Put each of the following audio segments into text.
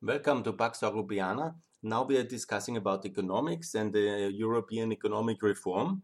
Welcome to Pax Europiana. Now we are discussing about economics and the European economic reform.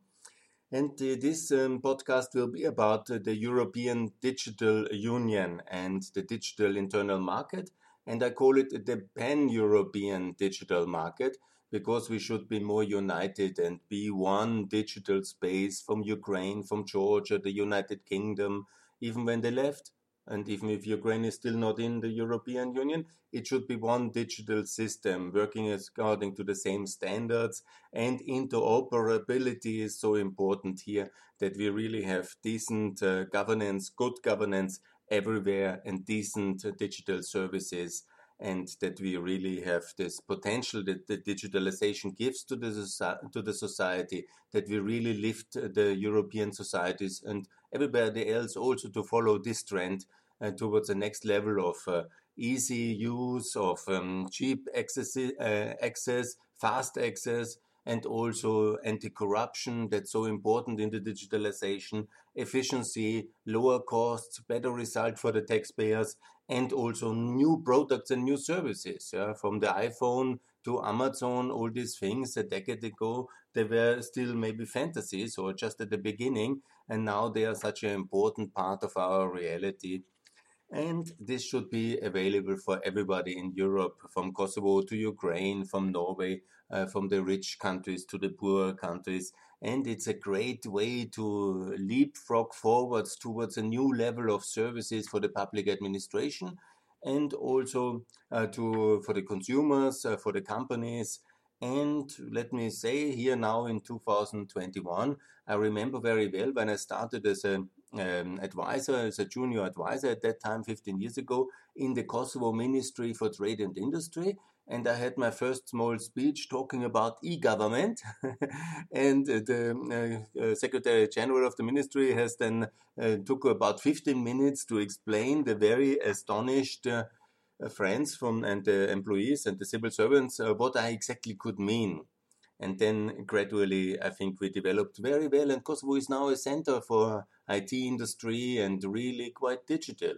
And uh, this um, podcast will be about uh, the European Digital Union and the digital internal market. And I call it the pan European digital market because we should be more united and be one digital space from Ukraine, from Georgia, the United Kingdom, even when they left. And even if Ukraine is still not in the European Union, it should be one digital system working according to the same standards. And interoperability is so important here that we really have decent uh, governance, good governance everywhere, and decent uh, digital services and that we really have this potential that the digitalization gives to the, to the society, that we really lift the European societies and everybody else also to follow this trend uh, towards the next level of uh, easy use, of um, cheap access, uh, access, fast access, and also anti-corruption that's so important in the digitalization, efficiency, lower costs, better result for the taxpayers, and also new products and new services. Yeah? From the iPhone to Amazon, all these things a decade ago, they were still maybe fantasies or just at the beginning, and now they are such an important part of our reality. And this should be available for everybody in Europe, from Kosovo to Ukraine, from Norway, uh, from the rich countries to the poor countries and it's a great way to leapfrog forwards towards a new level of services for the public administration and also uh, to for the consumers uh, for the companies. And let me say here now in 2021 i remember very well when i started as a um, advisor as a junior advisor at that time 15 years ago in the kosovo ministry for trade and industry and I had my first small speech talking about e-government, and the uh, uh, Secretary General of the Ministry has then uh, took about 15 minutes to explain the very astonished uh, friends from and the employees and the civil servants uh, what I exactly could mean. And then gradually, I think we developed very well, and Kosovo is now a center for IT industry and really quite digital.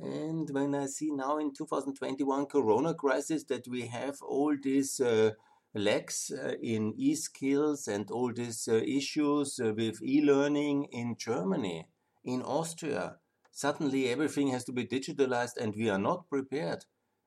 And when I see now in 2021 Corona crisis that we have all these uh, lacks uh, in e-skills and all these uh, issues uh, with e-learning in Germany, in Austria, suddenly everything has to be digitalized and we are not prepared.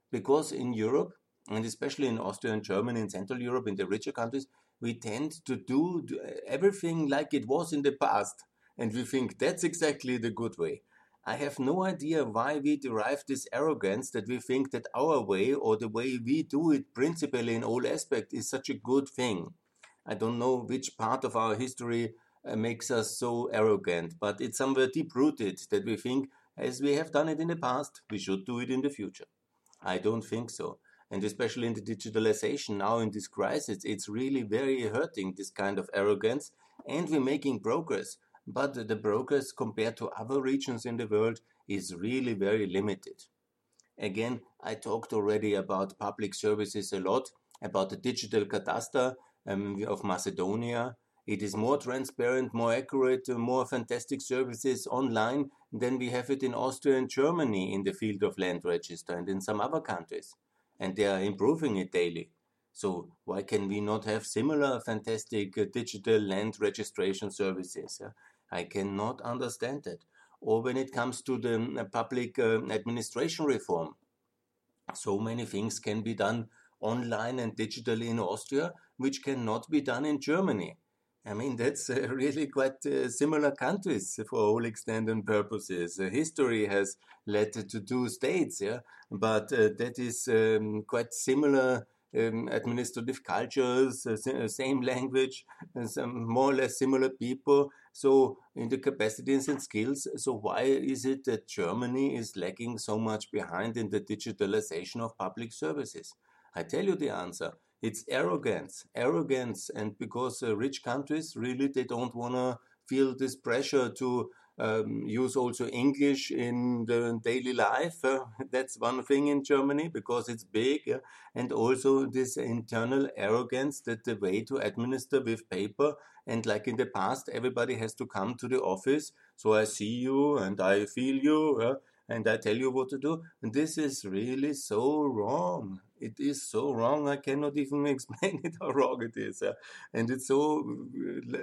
Because in Europe and especially in Austria and Germany and Central Europe in the richer countries we tend to do everything like it was in the past. And we think that's exactly the good way I have no idea why we derive this arrogance that we think that our way or the way we do it principally in all aspects is such a good thing. I don't know which part of our history uh, makes us so arrogant, but it's somewhere deep rooted that we think as we have done it in the past, we should do it in the future. I don't think so. And especially in the digitalization now in this crisis, it's really very hurting this kind of arrogance. And we're making progress but the progress compared to other regions in the world is really very limited. Again, I talked already about public services a lot, about the digital cadastre um, of Macedonia. It is more transparent, more accurate, uh, more fantastic services online than we have it in Austria and Germany in the field of land register and in some other countries. And they are improving it daily. So why can we not have similar fantastic uh, digital land registration services? I cannot understand it. Or when it comes to the uh, public uh, administration reform, so many things can be done online and digitally in Austria, which cannot be done in Germany. I mean, that's uh, really quite uh, similar countries for all extent and purposes. Uh, history has led to two states, yeah, but uh, that is um, quite similar um, administrative cultures, uh, uh, same language, more or less similar people. So in the capacities and skills. So why is it that Germany is lagging so much behind in the digitalization of public services? I tell you the answer. It's arrogance, arrogance, and because uh, rich countries really they don't want to feel this pressure to um, use also English in the daily life. Uh, that's one thing in Germany because it's big, uh, and also this internal arrogance that the way to administer with paper and like in the past, everybody has to come to the office. So I see you and I feel you. Uh, and I tell you what to do. And this is really so wrong. It is so wrong. I cannot even explain it how wrong it is. And it's so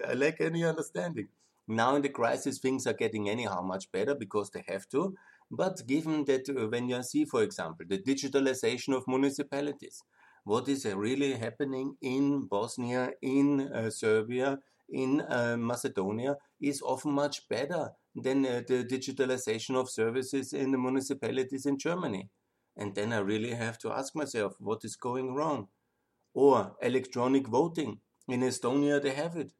I lack any understanding. Now in the crisis, things are getting anyhow much better because they have to. But given that uh, when you see, for example, the digitalization of municipalities, what is really happening in Bosnia, in uh, Serbia, in uh, Macedonia is often much better than uh, the digitalization of services in the municipalities in Germany. And then I really have to ask myself, what is going wrong? Or electronic voting. In Estonia, they have it.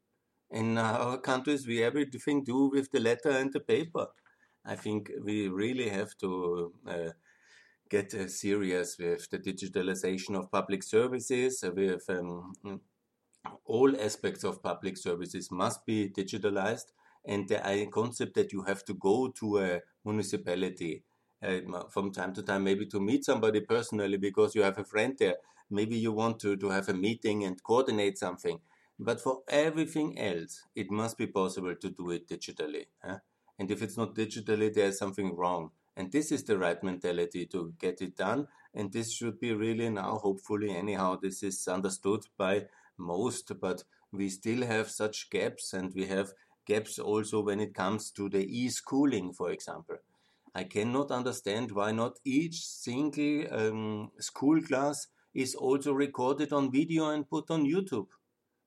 In our countries, we everything do with the letter and the paper. I think we really have to uh, get uh, serious with the digitalization of public services, uh, with um, all aspects of public services must be digitalized. And the concept that you have to go to a municipality uh, from time to time maybe to meet somebody personally because you have a friend there. Maybe you want to, to have a meeting and coordinate something but for everything else it must be possible to do it digitally huh? and if it's not digitally there's something wrong and this is the right mentality to get it done and this should be really now hopefully anyhow this is understood by most, but we still have such gaps and we have gaps also when it comes to the e-schooling, for example. I cannot understand why not each single um, school class is also recorded on video and put on YouTube.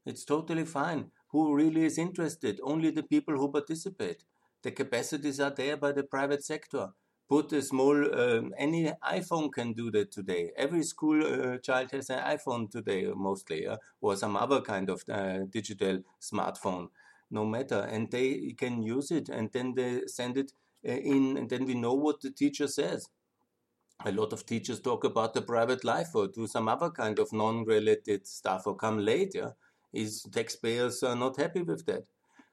It's totally fine. Who really is interested? Only the people who participate. The capacities are there by the private sector put a small um, any iphone can do that today every school uh, child has an iphone today mostly uh, or some other kind of uh, digital smartphone no matter and they can use it and then they send it uh, in and then we know what the teacher says a lot of teachers talk about the private life or do some other kind of non-related stuff or come late yeah is taxpayers are not happy with that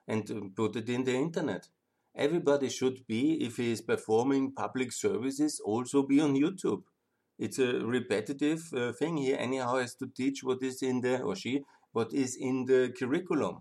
and uh, put it in the internet everybody should be, if he is performing public services, also be on YouTube. It's a repetitive uh, thing. He anyhow has to teach what is in the, or she, what is in the curriculum.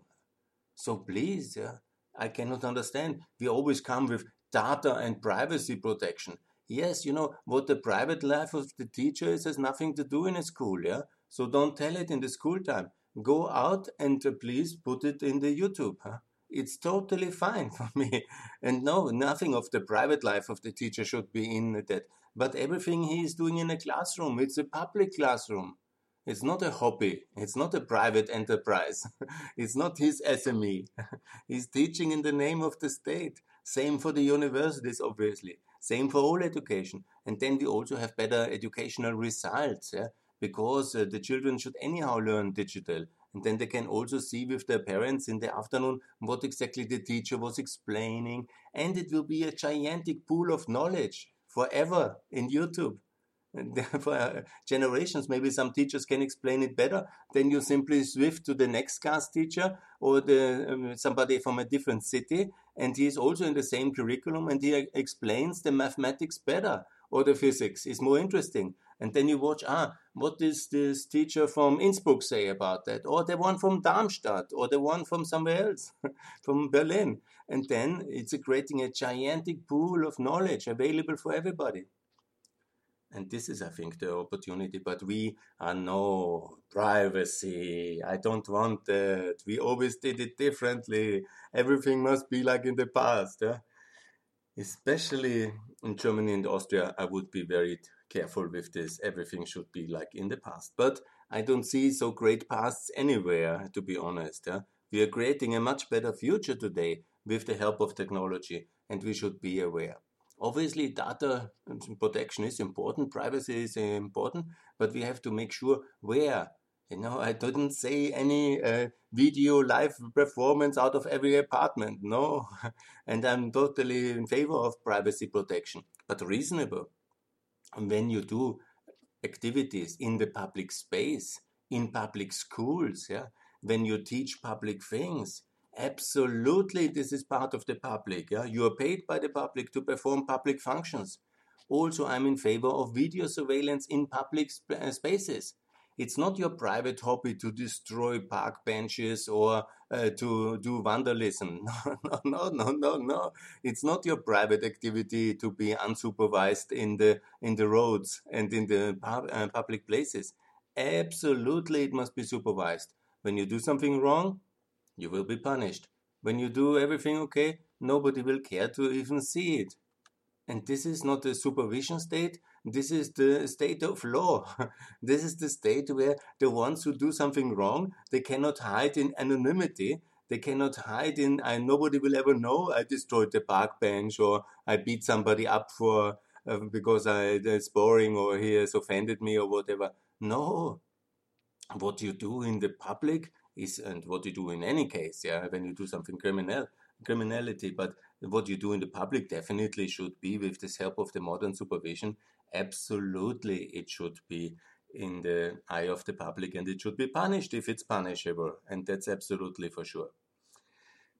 So please, yeah, I cannot understand. We always come with data and privacy protection. Yes, you know, what the private life of the teacher is has nothing to do in a school, yeah? So don't tell it in the school time. Go out and uh, please put it in the YouTube, huh? it's totally fine for me. And no, nothing of the private life of the teacher should be in that. But everything he is doing in a classroom, it's a public classroom. It's not a hobby. It's not a private enterprise. it's not his SME. He's teaching in the name of the state. Same for the universities, obviously. Same for all education. And then we also have better educational results, yeah? Because uh, the children should anyhow learn digital and then they can also see with their parents in the afternoon what exactly the teacher was explaining. And it will be a gigantic pool of knowledge forever in YouTube. And for uh, generations, maybe some teachers can explain it better. Then you simply switch to the next class teacher or the, um, somebody from a different city, and he is also in the same curriculum, and he explains the mathematics better or the physics is more interesting. And then you watch, ah, what does this teacher from Innsbruck say about that? Or the one from Darmstadt, or the one from somewhere else, from Berlin. And then it's creating a gigantic pool of knowledge available for everybody. And this is, I think, the opportunity. But we are no privacy. I don't want that. We always did it differently. Everything must be like in the past. Especially in Germany and Austria, I would be very careful with this. Everything should be like in the past. But I don't see so great pasts anywhere, to be honest. Yeah? We are creating a much better future today with the help of technology, and we should be aware. Obviously, data protection is important, privacy is important, but we have to make sure where. You know, I didn't say any uh, video live performance out of every apartment. No, and I'm totally in favor of privacy protection, but reasonable when you do activities in the public space, in public schools, yeah, when you teach public things, absolutely this is part of the public. Yeah, you are paid by the public to perform public functions. Also, I'm in favor of video surveillance in public sp uh, spaces. It's not your private hobby to destroy park benches or uh, to do vandalism. No, no, no, no, no. It's not your private activity to be unsupervised in the in the roads and in the pub, uh, public places. Absolutely, it must be supervised. When you do something wrong, you will be punished. When you do everything okay, nobody will care to even see it. And this is not a supervision state, this is the state of law. this is the state where the ones who do something wrong, they cannot hide in anonymity. They cannot hide in, I, nobody will ever know I destroyed the park bench or I beat somebody up for uh, because I, it's boring or he has offended me or whatever. No. What you do in the public is, and what you do in any case, yeah, when you do something criminal, criminality, but what you do in the public definitely should be with this help of the modern supervision. Absolutely it should be in the eye of the public and it should be punished if it's punishable and that's absolutely for sure.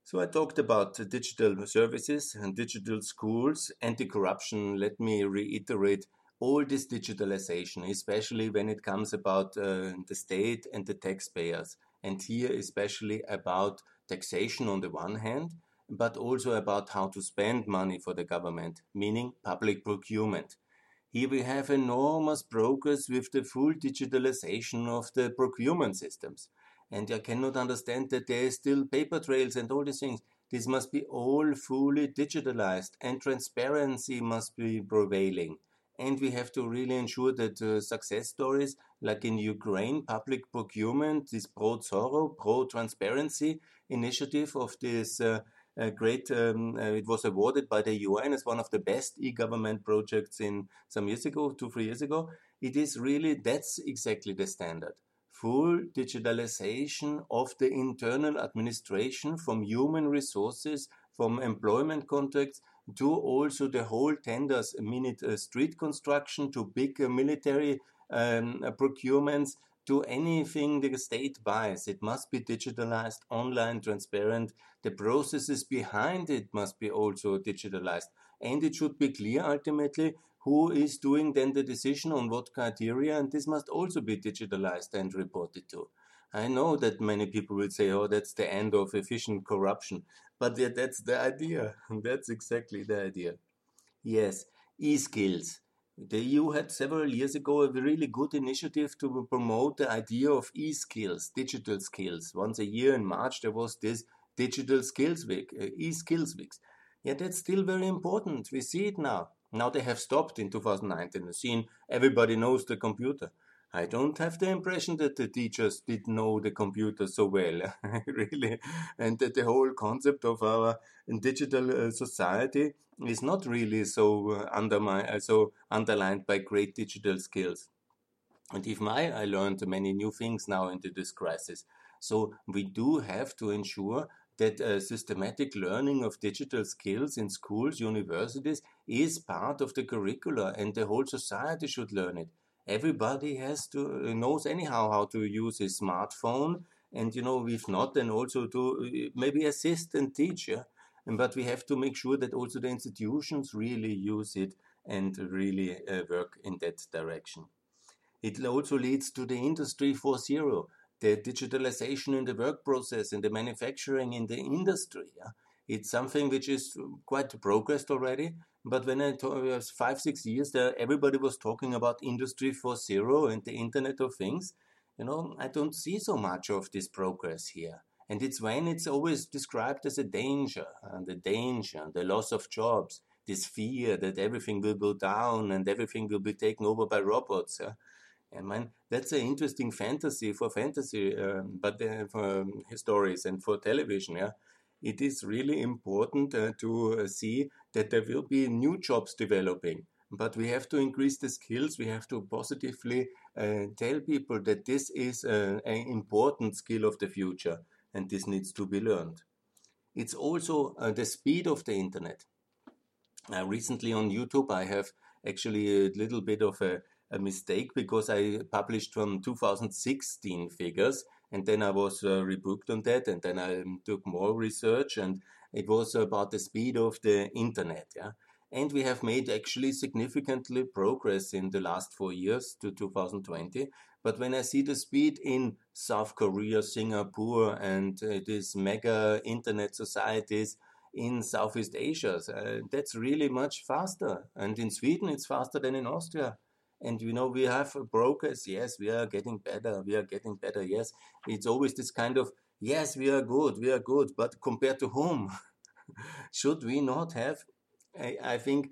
So i talked about digital services and digital schools anti-corruption. Let me reiterate all this digitalization especially when it comes about uh, the state and the taxpayers. And here especially about taxation on the one hand but also about how to spend money for the government meaning public procurement here we have enormous progress with the full digitalization of the procurement systems. And I cannot understand that there is still paper trails and all these things. This must be all fully digitalized and transparency must be prevailing. And we have to really ensure that uh, success stories like in Ukraine, public procurement, this ProZorro, pro transparency initiative of this uh, a great. Um, uh, it was awarded by the UN as one of the best e-government projects in some years ago, two three years ago. It is really that's exactly the standard. Full digitalization of the internal administration from human resources, from employment contracts to also the whole tenders, minute uh, street construction to big uh, military um, procurements to anything the state buys. It must be digitalized, online, transparent. The processes behind it must be also digitalized. And it should be clear ultimately who is doing then the decision on what criteria, and this must also be digitalized and reported to. I know that many people will say, oh, that's the end of efficient corruption. But that's the idea. That's exactly the idea. Yes, e skills. The EU had several years ago a really good initiative to promote the idea of e-skills, digital skills. Once a year in March, there was this Digital Skills Week, uh, e-skills weeks. Yeah, that's still very important. We see it now. Now they have stopped in 2019. The scene, everybody knows the computer. I don't have the impression that the teachers did know the computer so well, really, and that the whole concept of our digital uh, society is not really so uh, undermined, uh, so underlined by great digital skills. And even I, I learned many new things now into this crisis. So we do have to ensure that uh, systematic learning of digital skills in schools, universities is part of the curricula, and the whole society should learn it. Everybody has to uh, knows anyhow how to use a smartphone, and you know if not, then also to maybe assist and teach. Yeah? but we have to make sure that also the institutions really use it and really uh, work in that direction. It also leads to the Industry 4.0, the digitalization in the work process, in the manufacturing, in the industry. Yeah? It's something which is quite progressed already, but when I was five, six years there, everybody was talking about Industry 4.0 and the Internet of Things. You know, I don't see so much of this progress here. And it's when it's always described as a danger, and the danger, the loss of jobs, this fear that everything will go down and everything will be taken over by robots. Yeah? I that's an interesting fantasy for fantasy, um, but uh, for um, stories and for television. Yeah, it is really important uh, to uh, see that there will be new jobs developing. But we have to increase the skills. We have to positively uh, tell people that this is uh, an important skill of the future and this needs to be learned. It's also the speed of the internet. Recently on YouTube, I have actually a little bit of a, a, mistake because I published from 2016 figures and then I was uh, rebooked on that and then I um, took more research and it was about the speed of the internet. Yeah? and we have made actually significantly progress in the last four years to 2020. But when I see the speed in South Korea, Singapore, and uh, these mega internet societies in Southeast Asia, uh, that's really much faster. And in Sweden, it's faster than in Austria. And you know, we have brokers, yes, we are getting better, we are getting better, yes. It's always this kind of, yes, we are good, we are good, but compared to whom? Should we not have I, I think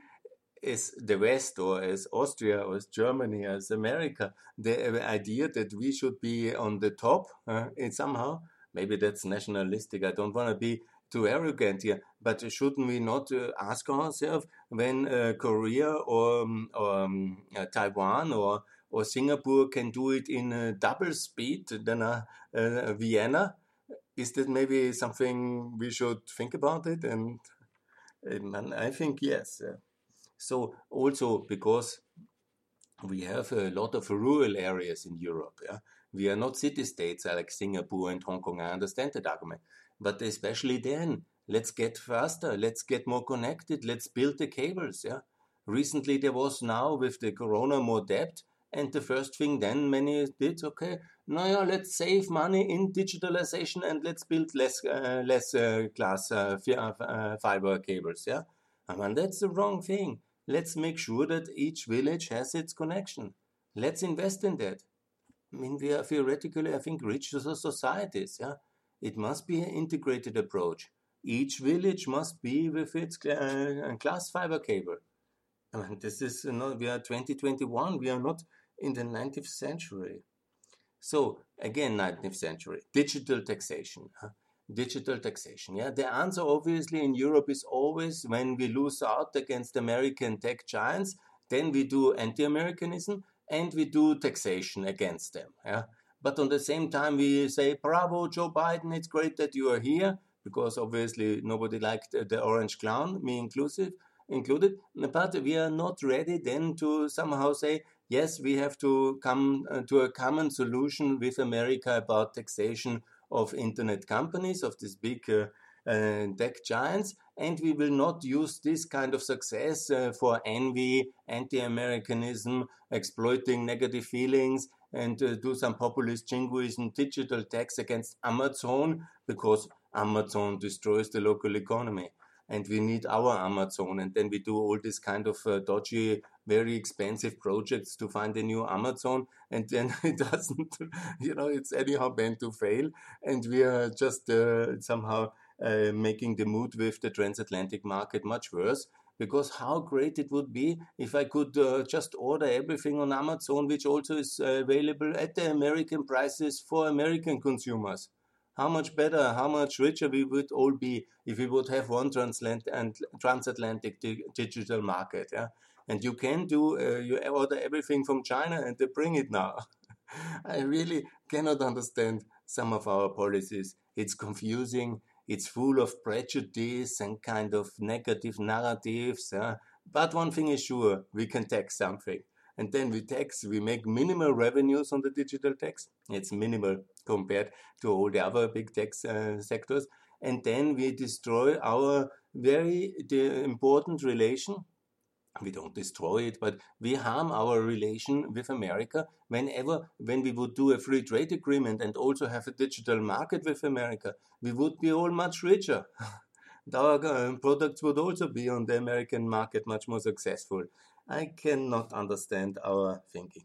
as the West or as Austria or as Germany, or as America, the idea that we should be on the top uh, somehow, maybe that's nationalistic. I don't want to be too arrogant here, but shouldn't we not uh, ask ourselves when uh, Korea or, um, or um, uh, Taiwan or or Singapore can do it in double speed than uh, uh, Vienna? Is that maybe something we should think about it and and I think yes. So also because we have a lot of rural areas in Europe. Yeah? We are not city states like Singapore and Hong Kong. I understand that argument. But especially then, let's get faster, let's get more connected, let's build the cables. Yeah. Recently there was now with the corona more debt, and the first thing then many did, okay, now yeah, let's save money in digitalization and let's build less uh, less uh, glass uh, uh, fiber cables. Yeah, I mean that's the wrong thing. Let's make sure that each village has its connection. Let's invest in that. I mean, we are theoretically, I think, rich societies. Yeah, it must be an integrated approach. Each village must be with its uh, glass fiber cable. I mean, this is you know, we are 2021. We are not in the 19th century. So again, 19th century, digital taxation. Huh? Digital taxation. Yeah, the answer obviously in Europe is always when we lose out against American tech giants, then we do anti-Americanism and we do taxation against them. Yeah, but on the same time we say, "Bravo, Joe Biden! It's great that you are here." Because obviously nobody liked the orange clown, me inclusive, included. But we are not ready then to somehow say, yes, we have to come uh, to a common solution with America about taxation of internet companies, of these big uh, uh, tech giants, and we will not use this kind of success uh, for envy, anti Americanism, exploiting negative feelings, and uh, do some populist jingoism, digital tax against Amazon, because Amazon destroys the local economy and we need our Amazon. And then we do all this kind of uh, dodgy, very expensive projects to find a new Amazon. And then it doesn't, you know, it's anyhow meant to fail. And we are just uh, somehow uh, making the mood with the transatlantic market much worse. Because how great it would be if I could uh, just order everything on Amazon, which also is uh, available at the American prices for American consumers how much better, how much richer we would all be if we would have one transatlantic digital market. Yeah? And you can do, uh, you order everything from China and they bring it now. I really cannot understand some of our policies. It's confusing. It's full of prejudice and kind of negative narratives. Yeah? But one thing is sure, we can tax something and then we tax, we make minimal revenues on the digital tax. It's minimal compared to all the other big tax uh, sectors. And then we destroy our very important relation. We don't destroy it, but we harm our relation with America whenever, when we would do a free trade agreement and also have a digital market with America, we would be all much richer. our uh, products would also be on the American market much more successful. I cannot understand our thinking.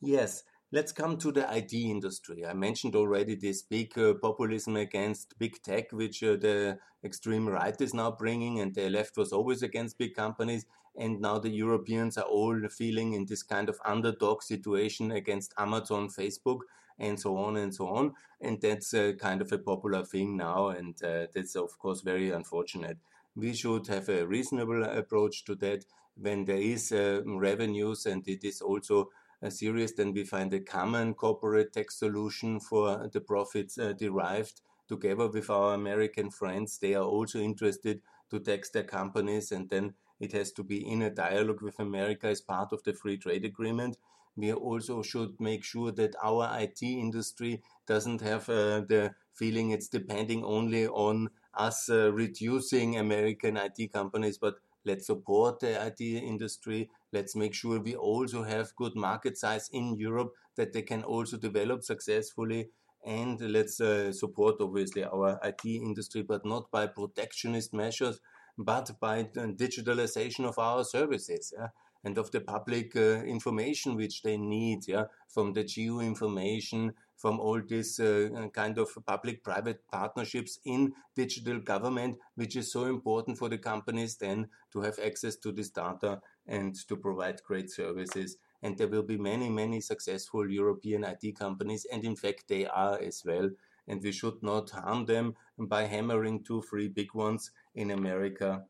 Yes, let's come to the IT industry. I mentioned already this big uh, populism against big tech, which uh, the extreme right is now bringing, and the left was always against big companies. And now the Europeans are all feeling in this kind of underdog situation against Amazon, Facebook, and so on and so on. And that's uh, kind of a popular thing now, and uh, that's of course very unfortunate. We should have a reasonable approach to that when there is uh, revenues and it is also serious, then we find a common corporate tax solution for the profits uh, derived together with our American friends. They are also interested to tax their companies, and then it has to be in a dialogue with America as part of the free trade agreement. We also should make sure that our IT industry doesn't have uh, the feeling it's depending only on us uh, reducing American IT companies, but Let's support the IT industry. Let's make sure we also have good market size in Europe that they can also develop successfully. And let's uh, support obviously our IT industry, but not by protectionist measures, but by digitalization of our services. Yeah? and of the public uh, information which they need, yeah, from the geo information, from all this uh, kind of public-private partnerships in digital government, which is so important for the companies then to have access to this data and to provide great services. And there will be many, many successful European IT companies, and in fact, they are as well. And we should not harm them by hammering two, three big ones in America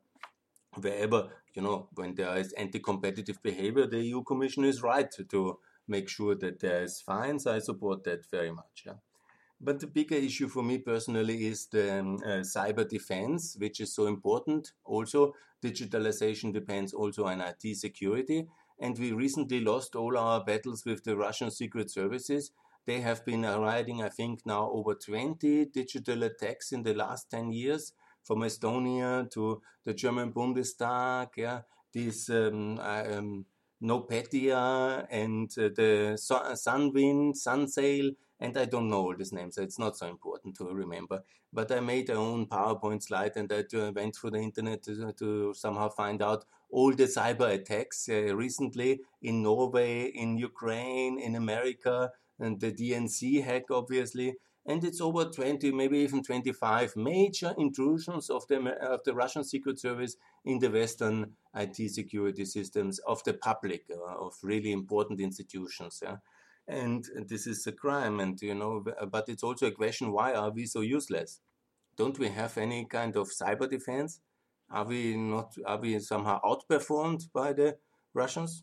wherever, you know, when there is anti-competitive behavior, the EU Commission is right to make sure that there is fines. I support that very much. Yeah. But the bigger issue for me personally is the um, uh, cyber defense, which is so important. Also, digitalization depends also on IT security. And we recently lost all our battles with the Russian secret services. They have been riding, I think, now over 20 digital attacks in the last 10 years from Estonia to the German Bundestag, yeah, this um, um, NotPetya and uh, the Sunwind, Sunsail, and I don't know all these names, so it's not so important to remember. But I made my own PowerPoint slide and I uh, went through the internet to, to, somehow find out all the cyber attacks uh, recently in Norway, in Ukraine, in America, and the DNC hack, obviously and it's over 20, maybe even 25 major intrusions of the, of the Russian Secret Service in the Western IT security systems of the public, uh, of really important institutions. Yeah? And this is a crime, and you know, but it's also a question: Why are we so useless? Don't we have any kind of cyber defense? Are we not? Are we somehow outperformed by the Russians,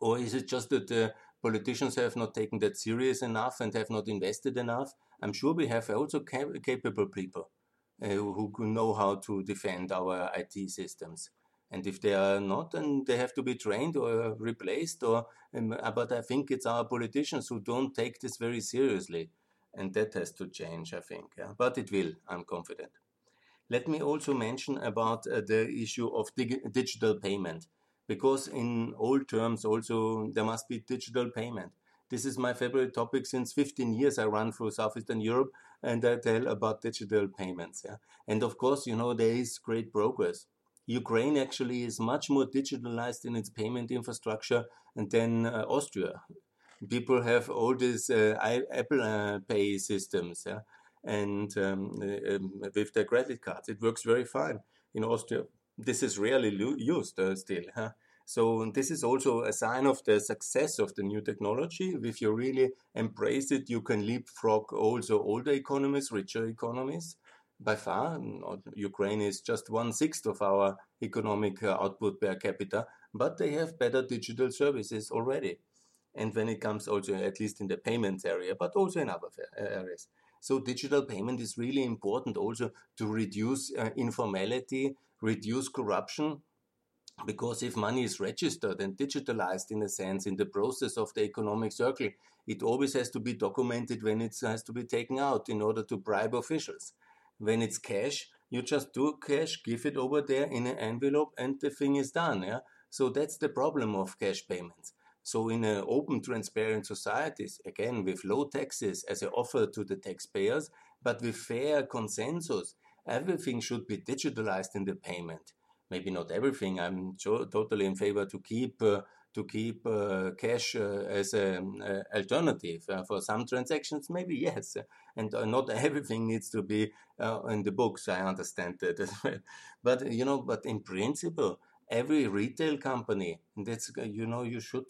or is it just that the politicians have not taken that serious enough and have not invested enough. I'm sure we have also cap capable people uh, who know how to defend our IT systems. And if they are not, then they have to be trained or replaced. Or, um, uh, but I think it's our politicians who don't take this very seriously, and that has to change. I think, yeah. but it will. I'm confident. Let me also mention about uh, the issue of dig digital payment because in old terms also there must be digital payment. This is my favorite topic since 15 years. I run through Southeastern Europe and I tell about digital payments. Yeah? And of course, you know, there is great progress. Ukraine actually is much more digitalized in its payment infrastructure than uh, Austria. People have all these uh, Apple uh, Pay systems, yeah? and um, uh, um, with their credit cards, it works very fine. In Austria, this is rarely used uh, still. Huh? So this is also a sign of the success of the new technology. If you really embrace it, you can leapfrog also older economies, richer economies. By far, Ukraine is just one sixth of our economic uh, output per capita, but they have better digital services already. And when it comes also, at least in the payments area, but also in other areas. So digital payment is really important also to reduce uh, informality, reduce corruption, because if money is registered and digitalized in a sense in the process of the economic circle, it always has to be documented when it has to be taken out in order to bribe officials. When it's cash, you just do cash, give it over there in an envelope, and the thing is done. Yeah. So that's the problem of cash payments. So in an open, transparent societies, again with low taxes as an offer to the taxpayers, but with fair consensus, everything should be digitalized in the payment. Maybe not everything. I'm totally in favor to keep uh, to keep uh, cash uh, as an uh, alternative uh, for some transactions. Maybe yes, and uh, not everything needs to be in the books. I understand that as well. But you know, but in principle, every retail company that's you know you should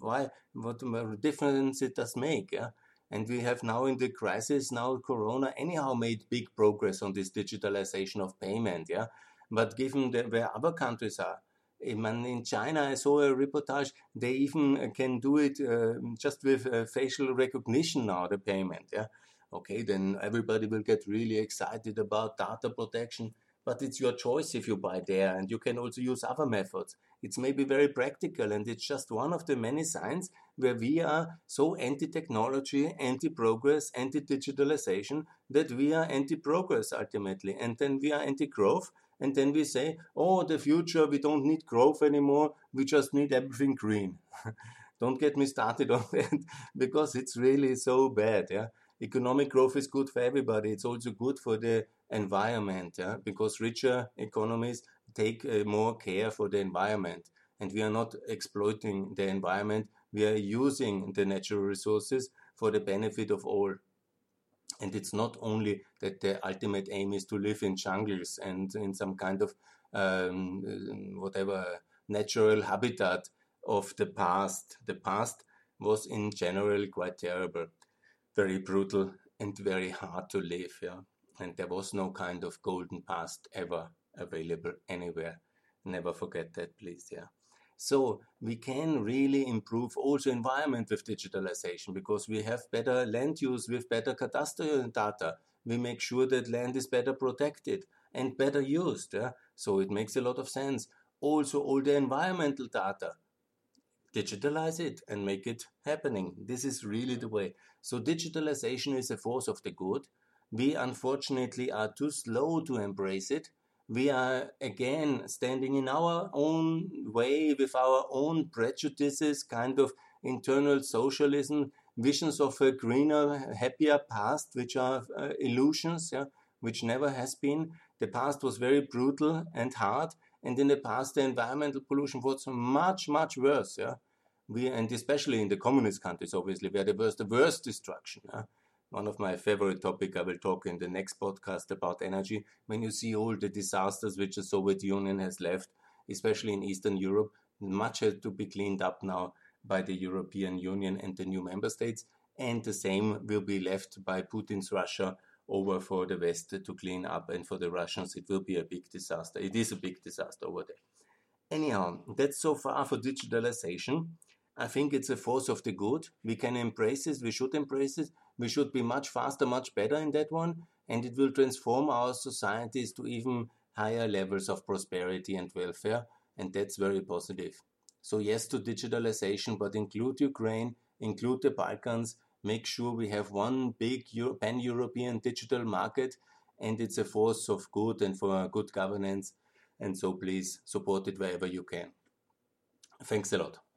why what difference it does make yeah and we have now in the crisis, now Corona anyhow made big progress on this digitalization of payment. Yeah. But given the, where other countries are, in China, I saw a reportage. They even can do it uh, just with uh, facial recognition now, the payment. Yeah, okay, then everybody will get really excited about data protection but it's your choice if you buy there and you can also use other methods. It's maybe very practical and it's just one of the many signs where we are so anti-technology, anti-progress, anti-digitalization that we are anti-progress ultimately and then we are anti-growth and then we say, oh, the future, we don't need growth anymore, we just need everything green. don't get me started on that because it's really so bad. Yeah, economic growth is good for everybody. It's also good for the environment. Yeah, because richer economies take uh, more care for the environment, and we are not exploiting the environment. We are using the natural resources for the benefit of all. And it's not only that the ultimate aim is to live in jungles and in some kind of um, whatever natural habitat of the past. The past was in general quite terrible, very brutal, and very hard to live. Yeah, and there was no kind of golden past ever available anywhere. Never forget that, please. Yeah. So we can really improve also environment with digitalization because we have better land use with better cadastral data. We make sure that land is better protected and better used. Yeah? So it makes a lot of sense. Also, all the environmental data, digitalize it and make it happening. This is really the way. So digitalization is a force of the good. We unfortunately are too slow to embrace it we are again standing in our own way with our own prejudices, kind of internal socialism, visions of a greener, happier past, which are uh, illusions, yeah, which never has been. The past was very brutal and hard, and in the past, the environmental pollution was much, much worse. Yeah, we and especially in the communist countries, obviously, where there was the worst destruction. Yeah? One of my favorite topic I will talk in the next podcast about energy. When you see all the disasters which the Soviet Union has left, especially in Eastern Europe, much has to be cleaned up now by the European Union and the new member states, and the same will be left by Putin's Russia over for the West to clean up, and for the Russians it will be a big disaster. It is a big disaster over there. Anyhow, that's so far for digitalization. I think it's a force of the good. We can embrace it, we should embrace it, we should be much faster, much better in that one, and it will transform our societies to even higher levels of prosperity and welfare, and that's very positive. So, yes to digitalization, but include Ukraine, include the Balkans, make sure we have one big pan European digital market, and it's a force of good and for good governance. And so, please support it wherever you can. Thanks a lot.